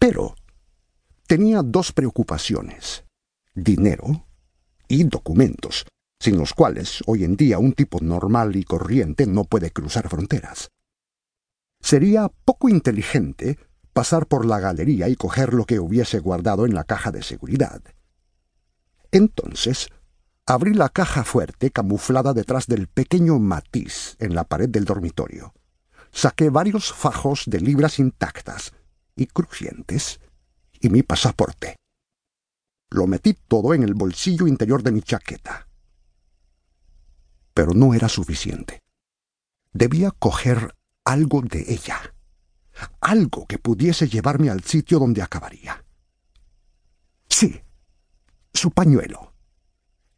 Pero tenía dos preocupaciones, dinero y documentos, sin los cuales hoy en día un tipo normal y corriente no puede cruzar fronteras. Sería poco inteligente pasar por la galería y coger lo que hubiese guardado en la caja de seguridad. Entonces, abrí la caja fuerte camuflada detrás del pequeño matiz en la pared del dormitorio. Saqué varios fajos de libras intactas y crujientes y mi pasaporte. Lo metí todo en el bolsillo interior de mi chaqueta. Pero no era suficiente. Debía coger algo de ella. Algo que pudiese llevarme al sitio donde acabaría. Sí, su pañuelo.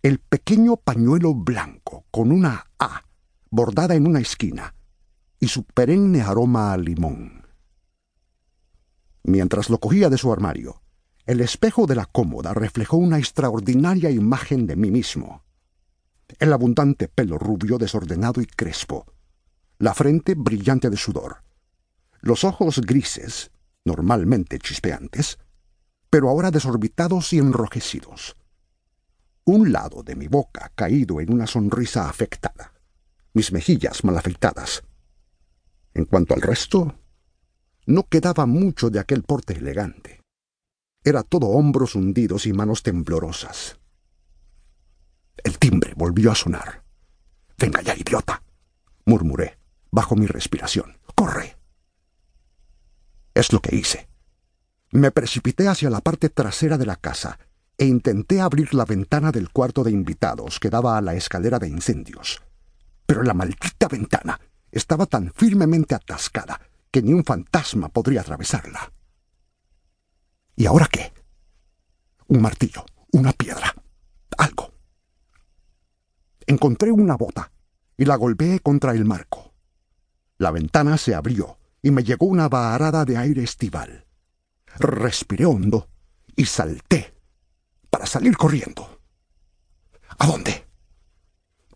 El pequeño pañuelo blanco con una A bordada en una esquina y su perenne aroma a limón. Mientras lo cogía de su armario, el espejo de la cómoda reflejó una extraordinaria imagen de mí mismo. El abundante pelo rubio desordenado y crespo, la frente brillante de sudor, los ojos grises, normalmente chispeantes, pero ahora desorbitados y enrojecidos. Un lado de mi boca caído en una sonrisa afectada, mis mejillas mal afeitadas. En cuanto al resto, no quedaba mucho de aquel porte elegante. Era todo hombros hundidos y manos temblorosas. El timbre volvió a sonar. Venga ya, idiota, murmuré, bajo mi respiración. ¡Corre! Es lo que hice. Me precipité hacia la parte trasera de la casa e intenté abrir la ventana del cuarto de invitados que daba a la escalera de incendios. Pero la maldita ventana estaba tan firmemente atascada que ni un fantasma podría atravesarla. ¿Y ahora qué? Un martillo, una piedra, algo. Encontré una bota y la golpeé contra el marco. La ventana se abrió y me llegó una vaharada de aire estival. Respiré hondo y salté para salir corriendo. ¿A dónde?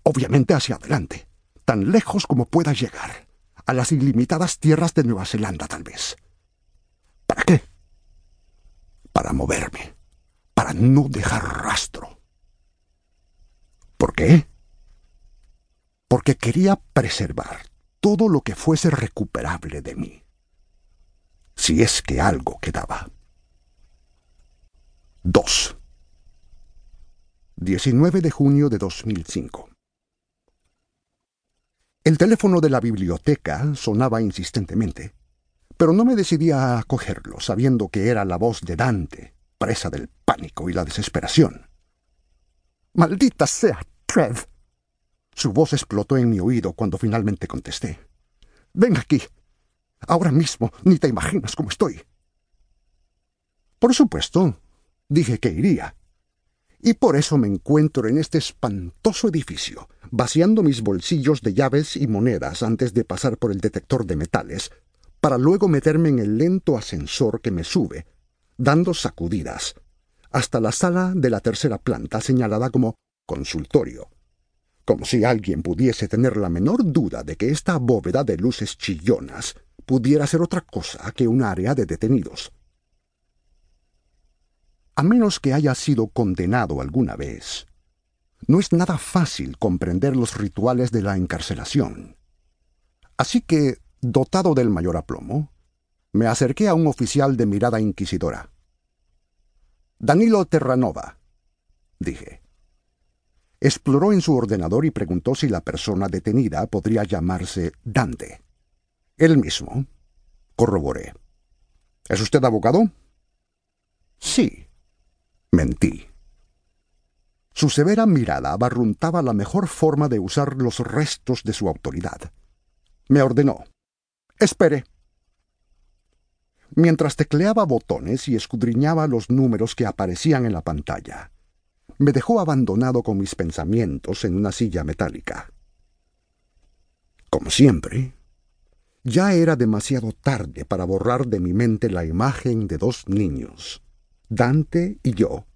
Obviamente hacia adelante, tan lejos como pueda llegar, a las ilimitadas tierras de Nueva Zelanda tal vez. ¿Para qué? para moverme, para no dejar rastro. ¿Por qué? Porque quería preservar todo lo que fuese recuperable de mí, si es que algo quedaba. 2. 19 de junio de 2005. El teléfono de la biblioteca sonaba insistentemente pero no me decidía a cogerlo, sabiendo que era la voz de Dante, presa del pánico y la desesperación. Maldita sea, Trev. Su voz explotó en mi oído cuando finalmente contesté. Ven aquí. Ahora mismo ni te imaginas cómo estoy. Por supuesto, dije que iría. Y por eso me encuentro en este espantoso edificio, vaciando mis bolsillos de llaves y monedas antes de pasar por el detector de metales, para luego meterme en el lento ascensor que me sube, dando sacudidas, hasta la sala de la tercera planta señalada como consultorio, como si alguien pudiese tener la menor duda de que esta bóveda de luces chillonas pudiera ser otra cosa que un área de detenidos. A menos que haya sido condenado alguna vez, no es nada fácil comprender los rituales de la encarcelación. Así que Dotado del mayor aplomo, me acerqué a un oficial de mirada inquisidora. Danilo Terranova, dije. Exploró en su ordenador y preguntó si la persona detenida podría llamarse Dante. Él mismo. Corroboré. ¿Es usted abogado? Sí. Mentí. Su severa mirada barruntaba la mejor forma de usar los restos de su autoridad. Me ordenó. Espere. Mientras tecleaba botones y escudriñaba los números que aparecían en la pantalla, me dejó abandonado con mis pensamientos en una silla metálica. Como siempre, ya era demasiado tarde para borrar de mi mente la imagen de dos niños, Dante y yo,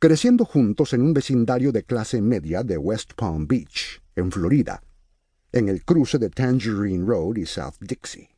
creciendo juntos en un vecindario de clase media de West Palm Beach, en Florida, en el cruce de Tangerine Road y South Dixie.